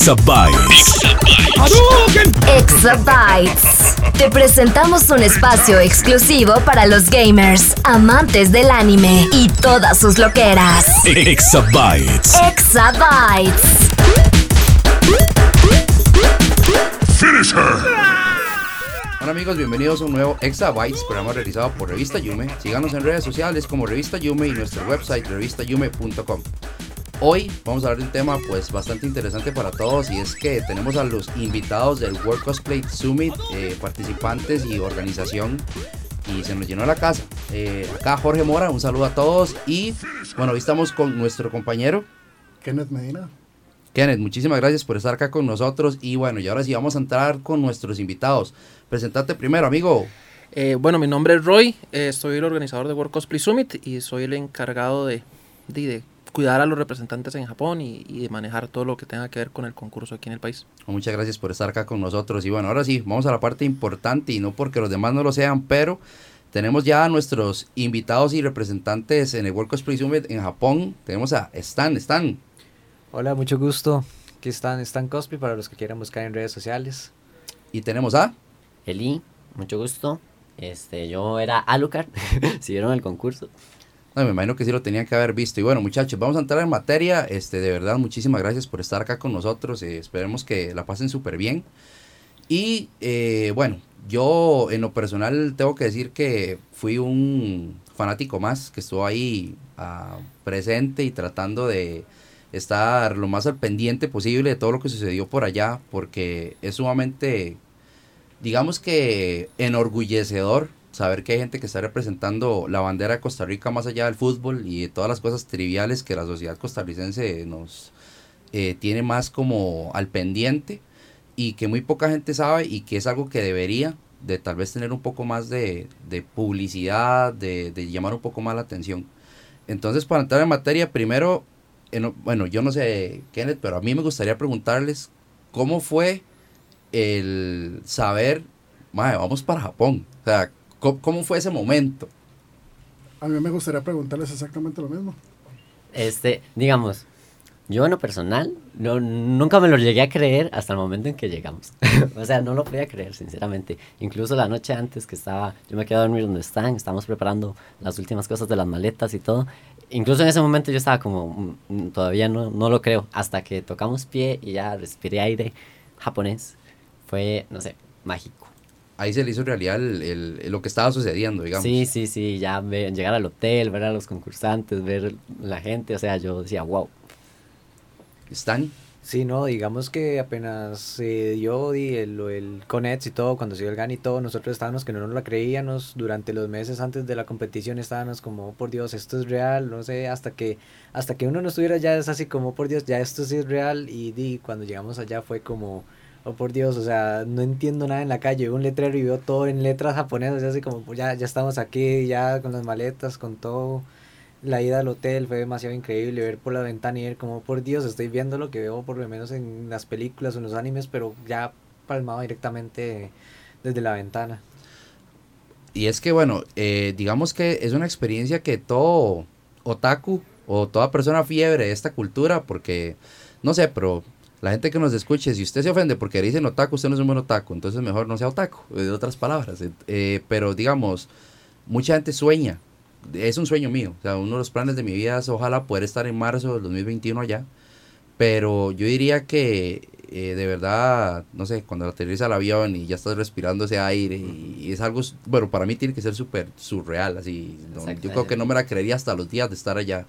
Exabytes. Exabytes. Te presentamos un espacio exclusivo para los gamers, amantes del anime y todas sus loqueras. Exabytes. Exabytes. Finish her. Hola amigos, bienvenidos a un nuevo Exabytes, programa realizado por Revista Yume. Síganos en redes sociales como Revista Yume y nuestro website revistayume.com. Hoy vamos a hablar de un tema pues bastante interesante para todos y es que tenemos a los invitados del World Cosplay Summit, eh, participantes y organización y se nos llenó la casa. Eh, acá Jorge Mora, un saludo a todos y bueno, hoy estamos con nuestro compañero Kenneth Medina. Kenneth, muchísimas gracias por estar acá con nosotros y bueno, y ahora sí vamos a entrar con nuestros invitados. Presentate primero, amigo. Eh, bueno, mi nombre es Roy, eh, soy el organizador de World Cosplay Summit y soy el encargado de, de, de cuidar a los representantes en Japón y, y, de manejar todo lo que tenga que ver con el concurso aquí en el país. Muchas gracias por estar acá con nosotros y bueno, ahora sí, vamos a la parte importante y no porque los demás no lo sean, pero tenemos ya a nuestros invitados y representantes en el World Cosplay Summit en Japón. Tenemos a Stan, Stan. Hola, mucho gusto. Aquí están Stan Cosplay para los que quieran buscar en redes sociales. Y tenemos a Eli, mucho gusto. Este, yo era Alucard, si vieron el concurso. Me imagino que sí lo tenían que haber visto. Y bueno, muchachos, vamos a entrar en materia. Este, de verdad, muchísimas gracias por estar acá con nosotros. Eh, esperemos que la pasen súper bien. Y eh, bueno, yo en lo personal tengo que decir que fui un fanático más que estuvo ahí uh, presente y tratando de estar lo más al pendiente posible de todo lo que sucedió por allá, porque es sumamente, digamos que enorgullecedor saber que hay gente que está representando la bandera de Costa Rica más allá del fútbol y de todas las cosas triviales que la sociedad costarricense nos eh, tiene más como al pendiente y que muy poca gente sabe y que es algo que debería de tal vez tener un poco más de, de publicidad, de, de, llamar un poco más la atención. Entonces, para entrar en materia, primero, en, bueno, yo no sé, Kenneth, pero a mí me gustaría preguntarles cómo fue el saber, madre, vamos para Japón. O sea, ¿cómo, ¿cómo, fue ese momento? A mí me gustaría preguntarles exactamente lo mismo. Este, digamos, yo en lo personal, no, nunca me lo llegué a creer hasta el momento en que llegamos. o sea, no lo podía creer, sinceramente. Incluso la noche antes que estaba, yo me quedé a dormir donde están, estábamos preparando las últimas cosas de las maletas y todo. Incluso en ese momento yo estaba como, mm, todavía no, no lo creo, hasta que tocamos pie y ya respiré aire japonés. Fue, no sé, mágico. Ahí se le hizo realidad el, el, lo que estaba sucediendo, digamos. Sí, sí, sí, ya ver, llegar al hotel, ver a los concursantes, ver la gente, o sea, yo decía, wow. ¿Están? Sí, no, digamos que apenas se dio y el, el Conets y todo, cuando se dio el GAN y todo, nosotros estábamos que no nos la creíamos, durante los meses antes de la competición estábamos como, oh, por Dios, esto es real, no sé, hasta que hasta que uno no estuviera ya es así como, por Dios, ya esto sí es real, y, y cuando llegamos allá fue como, oh por Dios, o sea, no entiendo nada en la calle, veo un letrero y veo todo en letras japonesas, así como, pues ya, ya estamos aquí, ya con las maletas, con todo la ida al hotel fue demasiado increíble, ver por la ventana y ver como, por Dios, estoy viendo lo que veo por lo menos en las películas o en los animes, pero ya palmado directamente desde la ventana. Y es que, bueno, eh, digamos que es una experiencia que todo otaku o toda persona fiebre de esta cultura, porque, no sé, pero la gente que nos escuche, si usted se ofende porque dicen otaku, usted no es un buen otaku, entonces mejor no sea otaku, de otras palabras. Eh, pero, digamos, mucha gente sueña es un sueño mío. O sea, uno de los planes de mi vida es ojalá poder estar en marzo del 2021 allá. Pero yo diría que eh, de verdad, no sé, cuando aterriza el avión y ya estás respirando ese aire y, y es algo, bueno, para mí tiene que ser súper surreal. Así, no, yo creo que no me la creería hasta los días de estar allá.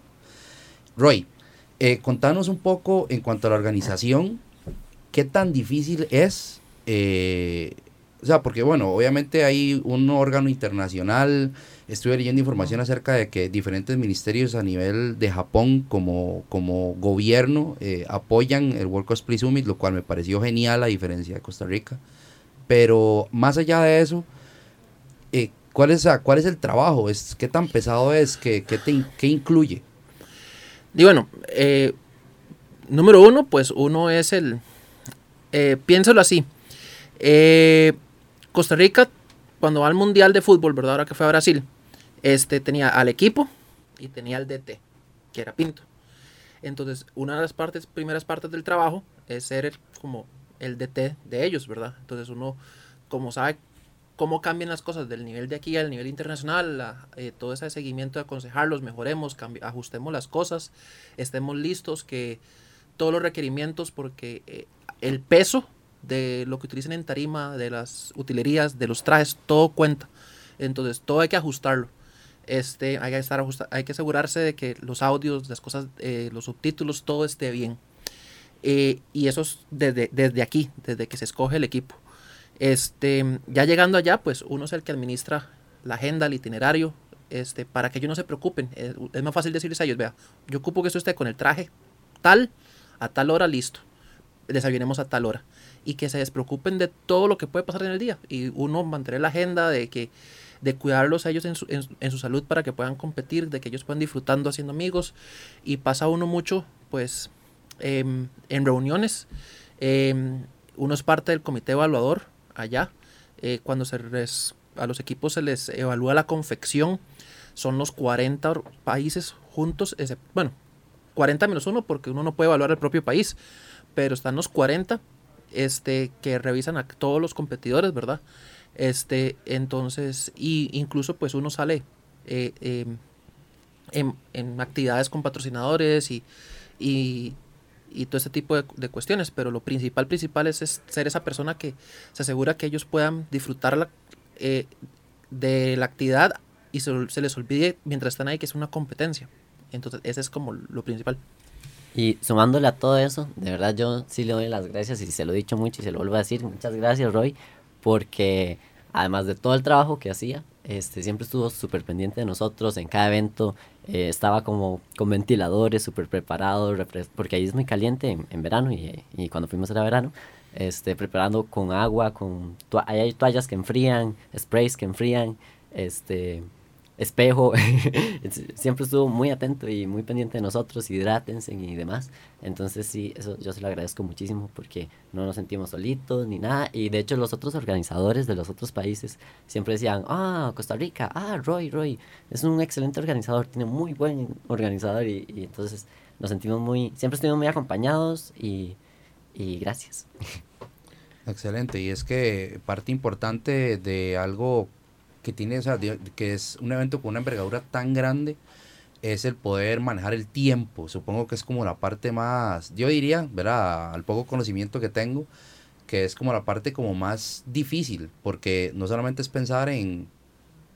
Roy, eh, contanos un poco en cuanto a la organización, ¿qué tan difícil es eh, O sea, porque bueno, obviamente hay un órgano internacional, estuve leyendo información acerca de que diferentes ministerios a nivel de Japón como, como gobierno eh, apoyan el World Cosplay Summit, lo cual me pareció genial a diferencia de Costa Rica. Pero más allá de eso, eh, ¿cuál, es, ¿cuál es el trabajo? Es, ¿Qué tan pesado es? ¿Qué, qué, te qué incluye? Y bueno, eh, número uno, pues uno es el, eh, piénsalo así, eh, Costa Rica, cuando va al Mundial de Fútbol, ¿verdad? Ahora que fue a Brasil, este, tenía al equipo y tenía al DT, que era Pinto. Entonces, una de las partes, primeras partes del trabajo es ser el- como el DT de ellos, ¿verdad? Entonces uno, como sabe cómo cambian las cosas del nivel de aquí al nivel internacional, la- eh, todo ese seguimiento de aconsejarlos, mejoremos, ajustemos las cosas, estemos listos, que todos los requerimientos, porque eh, el peso de lo que utilicen en tarima, de las utilerías, de los trajes, todo cuenta. Entonces, todo hay que ajustarlo. Este, hay que estar ajusta- hay que asegurarse de que los audios, las cosas, eh, los subtítulos, todo esté bien. Eh, y eso es desde, desde aquí, desde que se escoge el equipo. Este, ya llegando allá, pues uno es el que administra la agenda, el itinerario, este, para que ellos no se preocupen. Es, es más fácil decirles a ellos, vea, yo ocupo que esto esté con el traje tal, a tal hora, listo. Desayunemos a tal hora. Y que se despreocupen de todo lo que puede pasar en el día. Y uno mantener la agenda de que de cuidarlos a ellos en su, en, en su salud para que puedan competir, de que ellos puedan disfrutando haciendo amigos. Y pasa uno mucho, pues, em, en reuniones. em, uno es parte del comité evaluador allá. eh, cuando se les- a los equipos se les evalúa la confección, son los 40 or- países juntos, bueno, 40 menos uno porque uno no puede evaluar el propio país, pero están los 40 este, que revisan a todos los competidores, ¿verdad? Este, entonces, y incluso pues uno sale eh, em, en, en actividades con patrocinadores y, y todo ese tipo de, de cuestiones, pero lo principal, principal es, es ser esa persona que se asegura que ellos puedan disfrutar la, eh, de la actividad y se, se les olvide mientras están ahí que es una competencia. Entonces, ese es como lo principal. Y sumándole a todo eso, de verdad yo sí le doy las gracias y se lo he dicho mucho y se lo vuelvo a decir. Muchas gracias, Roy, porque además de todo el trabajo que hacía, este, siempre estuvo súper pendiente de nosotros en cada evento. Eh, estaba como con ventiladores, súper preparado, porque ahí es muy caliente en, verano y, cuando fuimos era verano. Este, preparando con agua, con hay toallas que enfrían, sprays que enfrían, este, espejo. Siempre estuvo muy atento y muy pendiente de nosotros, hidrátense y demás. Entonces sí, eso yo se lo agradezco muchísimo porque no nos sentimos solitos ni nada. Y de hecho los otros organizadores de los otros países siempre decían, ah, Costa Rica, ah, Roy, Roy, es un excelente organizador, tiene muy buen organizador y, y entonces nos sentimos muy, siempre estuvimos muy acompañados y, y gracias. Excelente, y es que parte importante de algo que tiene, o sea, que es un evento con una envergadura tan grande, es el poder manejar el tiempo. Supongo que es como la parte más, yo diría, ¿verdad? Al poco conocimiento que tengo, que es como la parte como más difícil, porque no solamente es pensar en,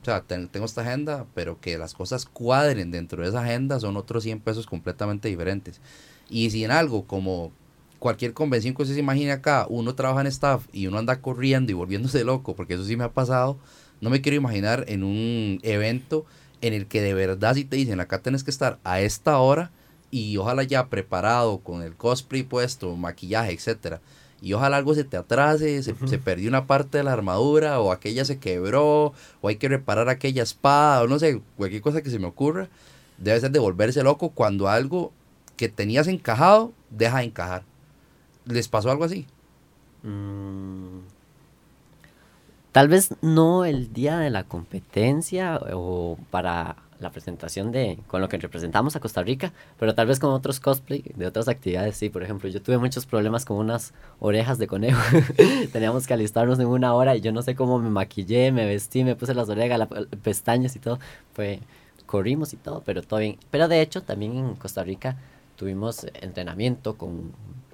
o sea, ten- tengo esta agenda, pero que las cosas cuadren dentro de esa agenda son otros 100 pesos completamente diferentes. Y si en algo como cualquier convención que se imagine acá, uno trabaja en staff y uno anda corriendo y volviéndose loco, porque eso sí me ha pasado, no me quiero imaginar en un evento en el que de verdad si te dicen acá tenés que estar a esta hora y ojalá ya preparado con el cosplay puesto, maquillaje, etcétera. Y ojalá algo se te atrase, se, se perdió una parte de la armadura o aquella se quebró o hay que reparar aquella espada o no sé, cualquier cosa que se me ocurra. Debe ser de volverse loco cuando algo que tenías encajado deja de encajar. ¿Les pasó algo así? Mm, Tal vez no el día de la competencia o para la presentación de con lo que representamos a Costa Rica, pero tal vez con otros cosplay de otras actividades, sí. Por ejemplo, yo tuve muchos problemas con unas orejas de conejo. Teníamos que alistarnos en una hora y yo no sé cómo me maquillé, me vestí, me puse las orejas, las pestañas y todo. Fue, corrimos y todo, pero todo bien. Pero de hecho, también en Costa Rica tuvimos entrenamiento con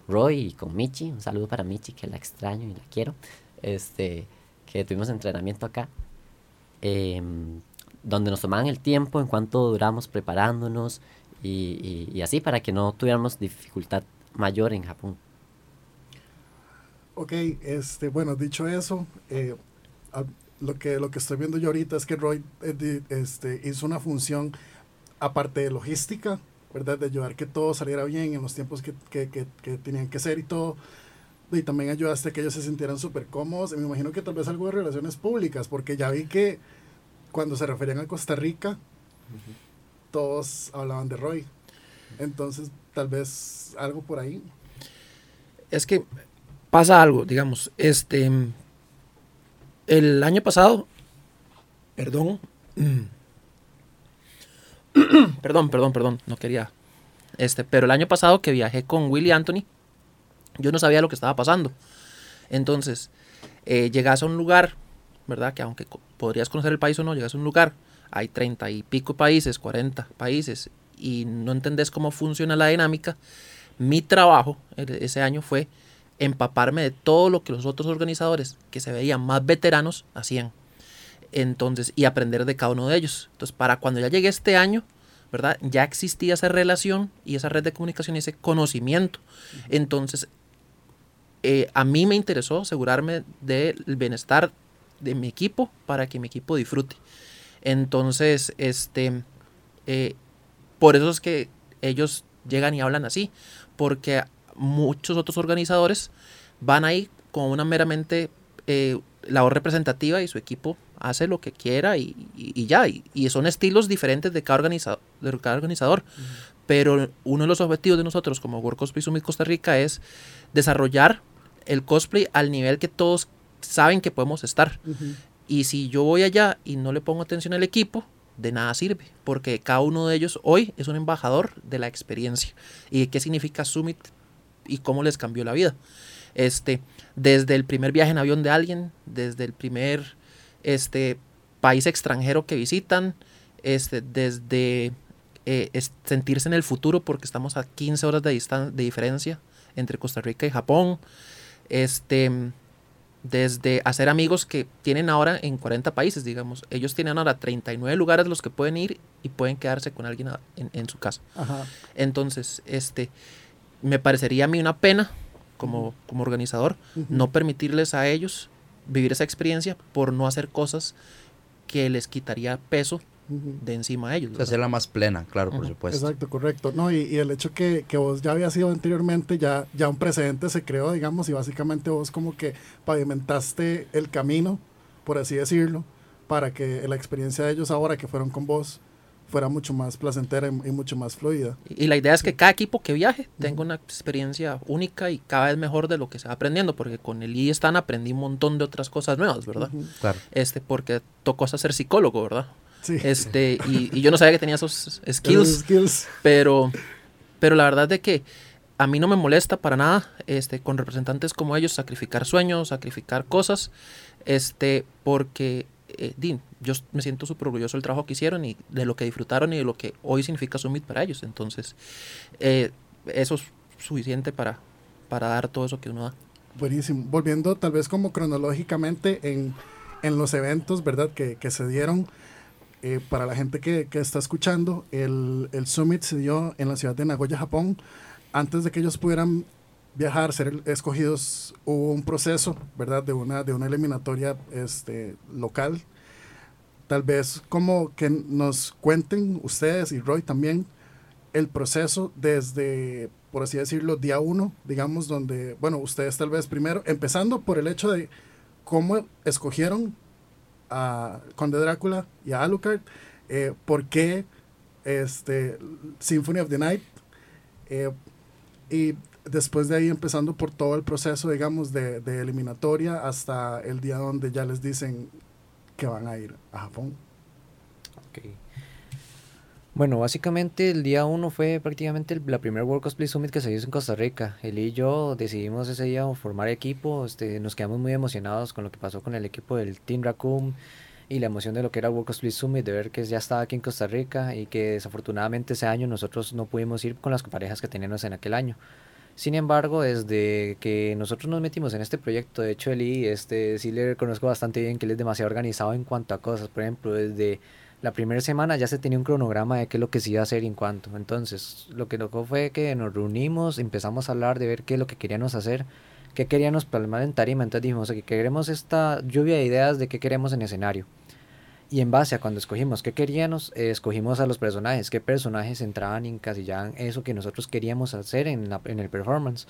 Roy y con Michi. Un saludo para Michi, que la extraño y la quiero. Este que tuvimos entrenamiento acá, eh, donde nos tomaban el tiempo en cuanto duramos preparándonos y, y, y, así para que no tuviéramos dificultad mayor en Japón. Ok, este, bueno, dicho eso, eh, a- lo que, lo que estoy viendo yo ahorita es que Roy eh, este, hizo una función aparte de logística, ¿verdad? De ayudar que todo saliera bien en los tiempos que, que, que, que tenían que ser y todo. Y también ayudaste a que ellos se sintieran súper cómodos. Y me imagino que tal vez algo de relaciones públicas, porque ya vi que cuando se referían a Costa Rica, todos hablaban de Roy. Entonces, tal vez algo por ahí. Es que pasa algo, digamos, este, el año pasado, perdón, perdón, perdón, perdón, no quería, este, pero el año pasado que viajé con Willy Anthony, yo no sabía lo que estaba pasando. Entonces, eh, llegas a un lugar, ¿verdad? Que aunque podrías conocer el país o no, llegas a un lugar, hay treinta y pico países, 40 países, y no entendés cómo funciona la dinámica. Mi trabajo e- ese año fue empaparme de todo lo que los otros organizadores que se veían más veteranos hacían. Entonces, y aprender de cada uno de ellos. Entonces, para cuando ya llegué este año, ¿verdad? Ya existía esa relación y esa red de comunicación y ese conocimiento. Entonces, eh, a mí me interesó asegurarme del bienestar de mi equipo para que mi equipo disfrute. Entonces, este, eh, por eso es que ellos llegan y hablan así, porque muchos otros organizadores van ahí con una meramente eh, labor representativa y su equipo hace lo que quiera y, y- y ya, y, y son estilos diferentes de cada, organiza- de cada organizador. Pero uno de los objetivos de nosotros como World Summit Costa Rica es desarrollar el cosplay al nivel que todos saben que podemos estar. Y si yo voy allá y no le pongo atención al equipo, de nada sirve, porque cada uno de ellos hoy es un embajador de la experiencia y de qué significa Summit y cómo les cambió la vida. Este, desde el primer viaje en avión de alguien, desde el primer este, país extranjero que visitan, este, desde eh, es- sentirse en el futuro, porque estamos a 15 horas de, de diferencia entre Costa Rica y Japón, este, desde hacer amigos que tienen ahora en 40 países, digamos. Ellos tienen ahora 39 lugares los que pueden ir y pueden quedarse con alguien en, en su casa. Ajá. Entonces, este, me parecería a mí una pena como, como organizador no permitirles a ellos vivir esa experiencia por no hacer cosas que les quitaría peso De encima a ellos. O sea, hacerla más plena, claro, por supuesto. Exacto, correcto. No, y, y el hecho que, que vos ya habías ido anteriormente, ya, ya un precedente se creó, digamos, y básicamente vos como que pavimentaste el camino, por así decirlo, para que la experiencia de ellos ahora que fueron con vos fuera mucho más placentera y, y mucho más fluida. Y la idea es que cada equipo que viaje tenga una experiencia única y cada vez mejor de lo que se va aprendiendo, porque con el ISTAN aprendí un montón de otras cosas nuevas, ¿verdad? Claro. Este, porque tocó hasta ser psicólogo, ¿verdad? Sí. Este, y, y yo no sabía que tenía esos Esos skills. skills. pero pero la verdad de que a mí no me molesta para nada este con representantes como ellos sacrificar sueños sacrificar cosas este porque eh, di, yo me siento súper orgulloso del trabajo que hicieron y de lo que disfrutaron y de lo que hoy significa Summit para ellos entonces eh, eso es suficiente para para dar todo eso que uno da Buenísimo. Volviendo tal vez como cronológicamente en, en los eventos, ¿verdad? Que, que se dieron. Eh, para la gente que, que está escuchando, el, el Summit se dio en la ciudad de Nagoya, Japón. Antes de que ellos pudieran viajar, ser escogidos, hubo un proceso, ¿verdad? De una, de una eliminatoria este, local. Tal vez como que nos cuenten ustedes y Roy también el proceso desde, por así decirlo, día uno, digamos, donde, bueno, ustedes tal vez primero, empezando por el hecho de cómo escogieron a Conde Drácula y a Alucard, eh, por qué este, Symphony of the Night, eh, y después de ahí empezando por todo el proceso, digamos, de, de eliminatoria hasta el día donde ya les dicen que van a ir a Japón. Ok. Bueno, básicamente el día uno fue prácticamente la primera World Cosplay Summit que se hizo en Costa Rica. Él y yo decidimos ese día formar equipo, este, nos quedamos muy emocionados con lo que pasó con el equipo del Team Raccoon y la emoción de lo que era World Cosplay Summit, de ver que ya estaba aquí en Costa Rica y que desafortunadamente ese año nosotros no pudimos ir con las parejas que teníamos en aquel año. Sin embargo, desde que nosotros nos metimos en este proyecto, de hecho Eli, este, sí le conozco bastante bien que él es demasiado organizado en cuanto a cosas. Por ejemplo, desde la primera semana ya se tenía un cronograma de qué es lo que se iba a hacer y en cuanto. Entonces, lo que tocó fue que nos reunimos, empezamos a hablar de ver qué es lo que queríamos hacer, qué queríamos plasmar en tarima. Entonces dijimos, que queremos esta lluvia de ideas de qué queremos en escenario. Y en base a cuando escogimos qué queríamos, eh, escogimos a los personajes, qué personajes entraban y encasillaban eso que nosotros queríamos hacer en, la, en el performance.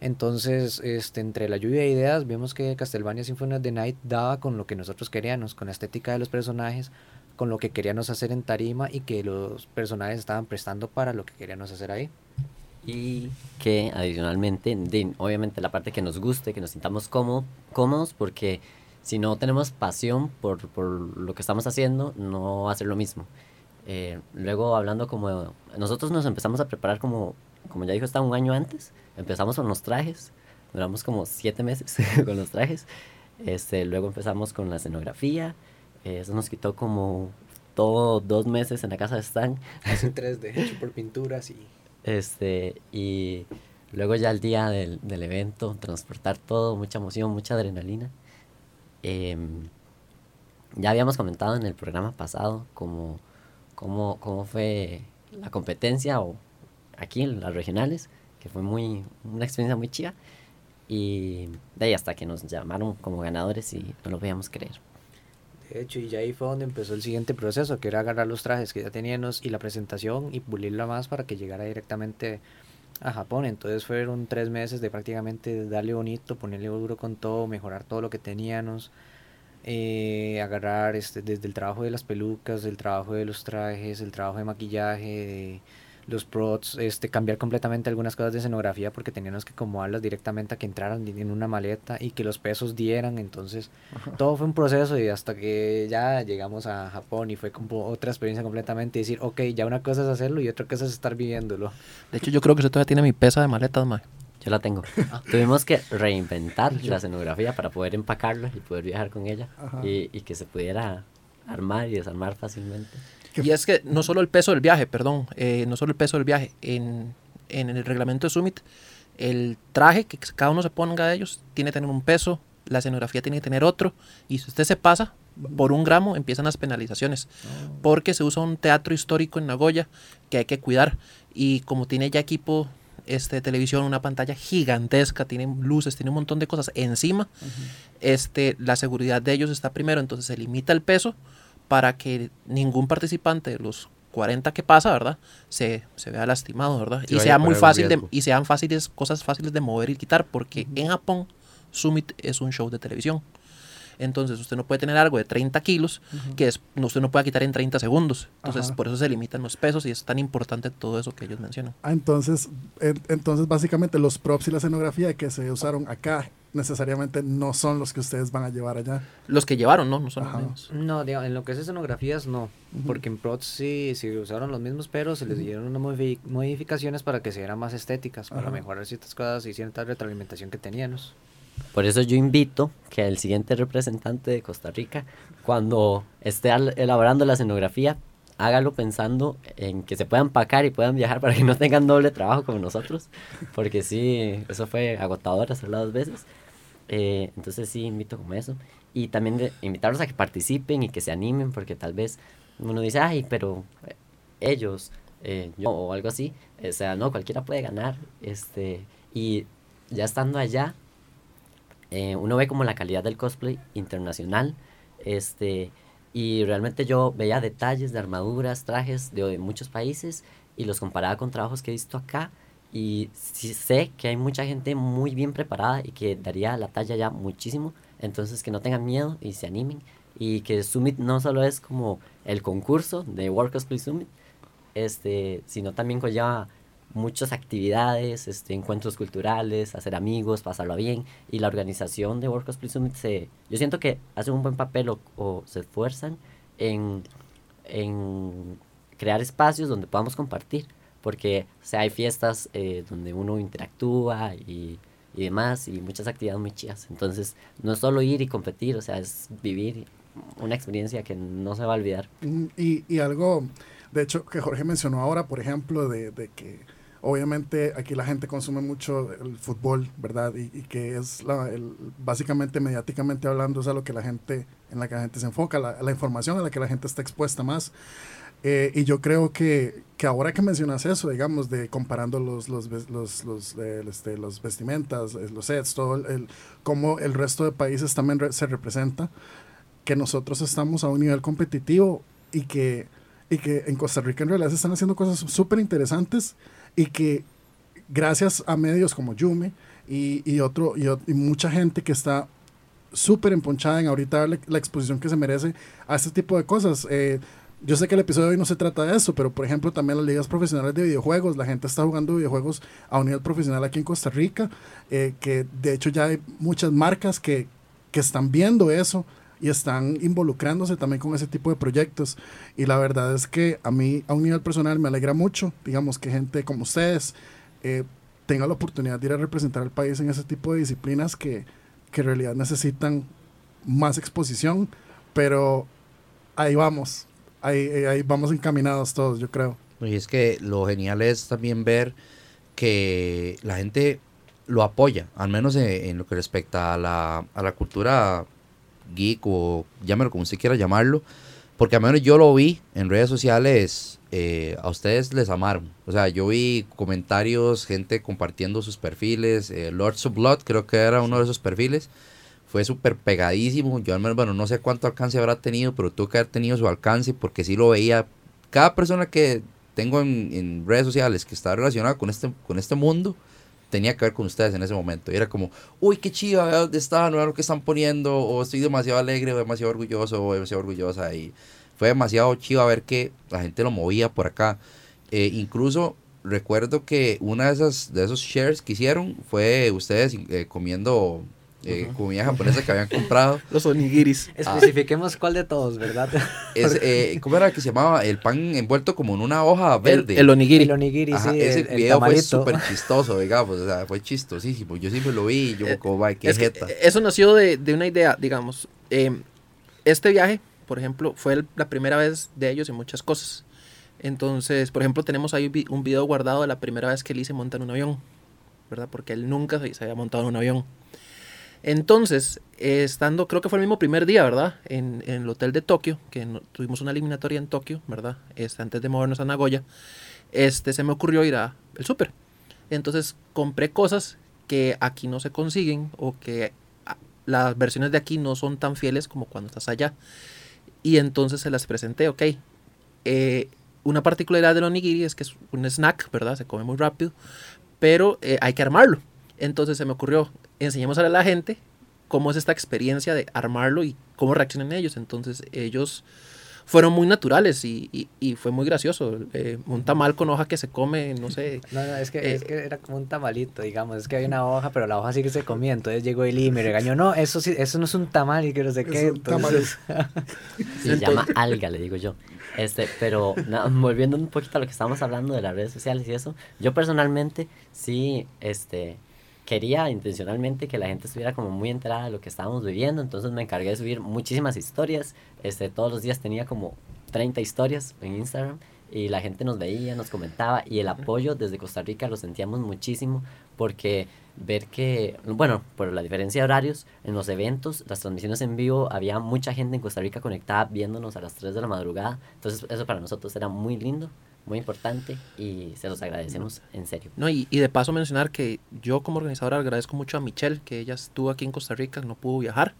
Entonces, este, entre la lluvia de ideas, vimos que Castlevania Symphony of the Night daba con lo que nosotros queríamos, con la estética de los personajes, con lo que queríamos hacer en tarima y que los personajes estaban prestando para lo que queríamos hacer ahí. Y que adicionalmente, obviamente la parte que nos guste, que nos sintamos cómodo- cómodos, porque si no tenemos pasión por, por lo que estamos haciendo, no va a ser lo mismo. Eh, luego hablando como, nosotros nos empezamos a preparar como, como ya dijo, está un año antes, empezamos con los trajes, duramos como siete meses con los trajes, este, luego empezamos con la escenografía, eso nos quitó como todo dos meses en la casa de Stan. Así 3D, hecho por pinturas y... Este, y luego ya el día del, del evento, transportar todo, mucha emoción, mucha adrenalina. Em, ya habíamos comentado en el programa pasado cómo, cómo, cómo fue la competencia o aquí en las regionales, que fue muy, una experiencia muy chiva. Y de ahí hasta que nos llamaron como ganadores y no lo podíamos creer. De hecho, y ya ahí fue donde empezó el siguiente proceso, que era agarrar los trajes que ya teníamos y la presentación y pulirla más para que llegara directamente a Japón. Entonces fueron tres meses de prácticamente darle bonito, ponerle duro con todo, mejorar todo lo que teníamos, eh, agarrar este, desde el trabajo de las pelucas, el trabajo de los trajes, el trabajo de maquillaje, de los props, este, cambiar completamente algunas cosas de escenografía porque teníamos que acomodarlas directamente a que entraran en una maleta y que los pesos dieran. Entonces todo fue un proceso y hasta que ya llegamos a Japón y fue como otra experiencia completamente decir, ok, ya una cosa es hacerlo y otra cosa es estar viviéndolo. De hecho, yo creo que usted todavía tiene mi pesa de maletas, mae. Yo la tengo. Tuvimos que reinventar la escenografía para poder empacarla y poder viajar con ella y, y que se pudiera armar y desarmar fácilmente. Y es que no solo el peso del viaje, perdón, eh, no solo el peso del viaje, en, en el reglamento de Summit, el traje que cada uno se ponga de ellos tiene que tener un peso, la escenografía tiene que tener otro, y si usted se pasa por un gramo, empiezan las penalizaciones, porque se usa un teatro histórico en Nagoya que hay que cuidar, y como tiene ya equipo este, televisión, una pantalla gigantesca, tiene luces, tiene un montón de cosas encima, este, la seguridad de ellos está primero, entonces se limita el peso para que ningún participante de los 40 que pasa, ¿verdad? Se, se vea lastimado, ¿verdad? Se y sea muy fácil de, y sean fáciles, cosas fáciles de mover y quitar, porque en Japón Summit es un show de televisión. Entonces usted no puede tener algo de 30 kilos que es, no, usted no pueda quitar en 30 segundos. Entonces Ajá. por eso se limitan los pesos y es tan importante todo eso que ellos mencionan. Ah, entonces, en- entonces básicamente los props y la escenografía que se usaron acá necesariamente no son los que ustedes van a llevar allá. Los que llevaron, ¿no? No son Ajá. los mismos. No, digamos, en lo que es escenografías no, porque en props sí, sí usaron los mismos, pero se les dieron unas modifi- modificaciones para que se vieran más estéticas, para Ajá. mejorar ciertas cosas y cierta retroalimentación que teníamos. Por eso yo invito que el siguiente representante de Costa Rica, cuando esté elaborando la escenografía, hágalo pensando en que se puedan pacar y puedan viajar para que no tengan doble trabajo como nosotros, porque sí, eso fue agotador hacerlo dos veces. Eh, entonces sí, invito como eso. Y también de invitarlos a que participen y que se animen, porque tal vez uno dice, ay, pero eh, ellos, eh, yo o algo así, o sea, no, cualquiera puede ganar. Este, y ya estando allá, eh, uno ve como la calidad del cosplay internacional, este, y realmente yo veía detalles de armaduras, trajes de, muchos países y los comparaba con trabajos que he visto acá y sé que hay mucha gente muy bien preparada y que daría la talla ya muchísimo, entonces que no tengan miedo y se animen y que Summit no solo es como el concurso de World Cosplay Summit, este, sino también conlleva muchas actividades, este, encuentros culturales, hacer amigos, pasarlo bien. Y la organización de World Cosplay Summit, se, yo siento que hace un buen papel o, se esfuerzan en, en crear espacios donde podamos compartir. Porque o hay fiestas eh, donde uno interactúa y, y demás, y muchas actividades muy chidas. Entonces, no es solo ir y competir, o sea, es vivir una experiencia que no se va a olvidar. Mm, Y, y algo, de hecho, que Jorge mencionó ahora, por ejemplo, de, de que obviamente aquí la gente consume mucho el fútbol, ¿verdad? Y, y que es la, el- básicamente mediáticamente hablando es a lo que la gente, en la que la gente se enfoca, la, la información a la que la gente está expuesta más. Eh, y yo creo que, que ahora que mencionas eso, digamos, de comparando los, los, los, los, eh, este, los vestimentas, eh, los sets, todo el- cómo el resto de países también re- se representa, que nosotros estamos a un nivel competitivo y que, y que en Costa Rica en realidad se están haciendo cosas súper interesantes y que gracias a medios como Yume y, y, otro, y, mucha gente que está súper emponchada en ahorita darle la exposición que se merece a este tipo de cosas. Eh, yo sé que el episodio de hoy no se trata de eso, pero por ejemplo también las ligas profesionales de videojuegos, la gente está jugando videojuegos a un nivel profesional aquí en Costa Rica, eh, que de hecho ya hay muchas marcas que, que están viendo eso y están involucrándose también con ese tipo de proyectos. Y la verdad es que a mí, a un nivel personal, me alegra mucho, digamos, que gente como ustedes eh, tenga la oportunidad de ir a representar al país en ese tipo de disciplinas que, que en realidad necesitan más exposición, pero ahí vamos, ahí, eh, ahí vamos encaminados todos, yo creo. Y es que lo genial es también ver que la gente lo apoya, al menos en, en lo que respecta a la, a la cultura geek o llámelo como usted quiera llamarlo, porque al menos yo lo vi en redes sociales, eh, a ustedes les amaron. O sea, yo vi comentarios, gente compartiendo sus perfiles, eh, Lords of Blood creo que era uno de esos perfiles, fue súper pegadísimo, yo al menos, bueno, no sé cuánto alcance habrá tenido, pero tuvo que haber tenido su alcance porque sí lo veía. Cada persona que tengo en, en redes sociales que está relacionada con este, con este mundo, tenía que ver con ustedes en ese momento. Y era como, uy, qué dónde están, vea lo que están poniendo, o estoy demasiado alegre, o demasiado orgulloso, o demasiado orgullosa. Y fue demasiado chido ver que la gente lo movía por acá. Eh, incluso recuerdo que una de esas de esos shares que hicieron fue ustedes eh, comiendo eh, comida japonesa que habían comprado. Los onigiris. Especifiquemos cuál de todos, ¿verdad? Es, eh, ¿Cómo era que se llamaba? El pan envuelto como en una hoja El, verde. el onigiri. El onigiri, Ajá, sí, ese el, el video fue tamalito. súper chistoso, digamos, o sea, fue chistosísimo. Yo siempre lo vi y yo Eh, como, "Vaya, qué Es que, jeta". eh, eso nació de, de una idea, digamos. eh, este viaje, por ejemplo, fue el- la primera vez de ellos en muchas cosas. Entonces, por ejemplo, tenemos ahí un video guardado de la primera vez que él se monta en un avión, ¿verdad? Porque él nunca se, se había montado en un avión. Entonces, estando, creo que fue el mismo primer día, ¿verdad? En, el hotel de Tokio, que tuvimos una eliminatoria en Tokio, ¿verdad? Este, antes de movernos a Nagoya, este, se me ocurrió ir a el súper. Entonces, compré cosas que aquí no se consiguen o que ah, las versiones de aquí no son tan fieles como cuando estás allá. Y entonces se las presenté, ok. Eh, una particularidad del onigiri es que es un snack, ¿verdad? Se come muy rápido, pero eh, hay que armarlo. Entonces se me ocurrió, enseñemos a la gente cómo es esta experiencia de armarlo y cómo reaccionan ellos. Entonces ellos fueron muy naturales y, y- y fue muy gracioso. Eh, un tamal con hoja que se come, no sé. No, no, es que, Eh, es que era como un tamalito, digamos. Es que había una hoja, pero la hoja sí que se comía. Entonces llegó Eli y me regañó. No, eso sí, eso no es un tamal y que no sé Es qué. un tamal. Entonces, Se llama alga, le digo yo. Este, pero na- volviendo un poquito a lo que estábamos hablando de las redes sociales y eso, yo personalmente sí, este, quería intencionalmente que la gente estuviera como muy enterada de lo que estábamos viviendo, entonces me encargué de subir muchísimas historias, este, todos los días tenía como 30 historias en Instagram y la gente nos veía, nos comentaba y el apoyo desde Costa Rica lo sentíamos muchísimo porque ver que, bueno, por la diferencia de horarios, en los eventos, las transmisiones en vivo, había mucha gente en Costa Rica conectada viéndonos a las 3 de la madrugada. Entonces eso para nosotros era muy lindo, muy importante y se los agradecemos en serio. No, y, y de paso mencionar que yo como organizadora agradezco mucho a Michelle, que ella estuvo aquí en Costa Rica, no pudo viajar,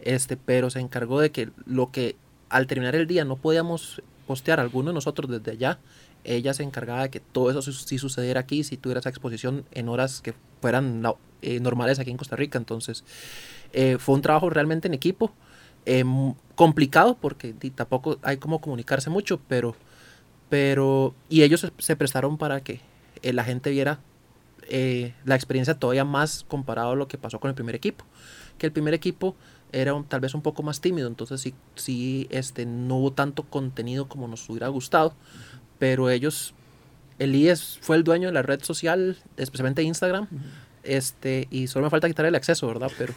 este, pero se encargó de que lo que al terminar el día no podíamos postear alguno de nosotros desde allá, ella se encargaba de que todo eso sí- sucediera aquí, si tuviera esa exposición en horas que fueran eh, normales aquí en Costa Rica. Entonces, eh, fue un trabajo realmente en equipo, eh, complicado porque tampoco hay como comunicarse mucho, pero, pero, y ellos se, prestaron para que eh, la gente viera eh, la experiencia todavía más comparado a lo que pasó con el primer equipo. Que el primer equipo era un- tal vez un poco más tímido, entonces sí, sí este, no hubo tanto contenido como nos hubiera gustado, pero ellos, Elías fue el dueño de la red social, especialmente Instagram, este, y solo me falta quitarle el acceso, ¿verdad? Pero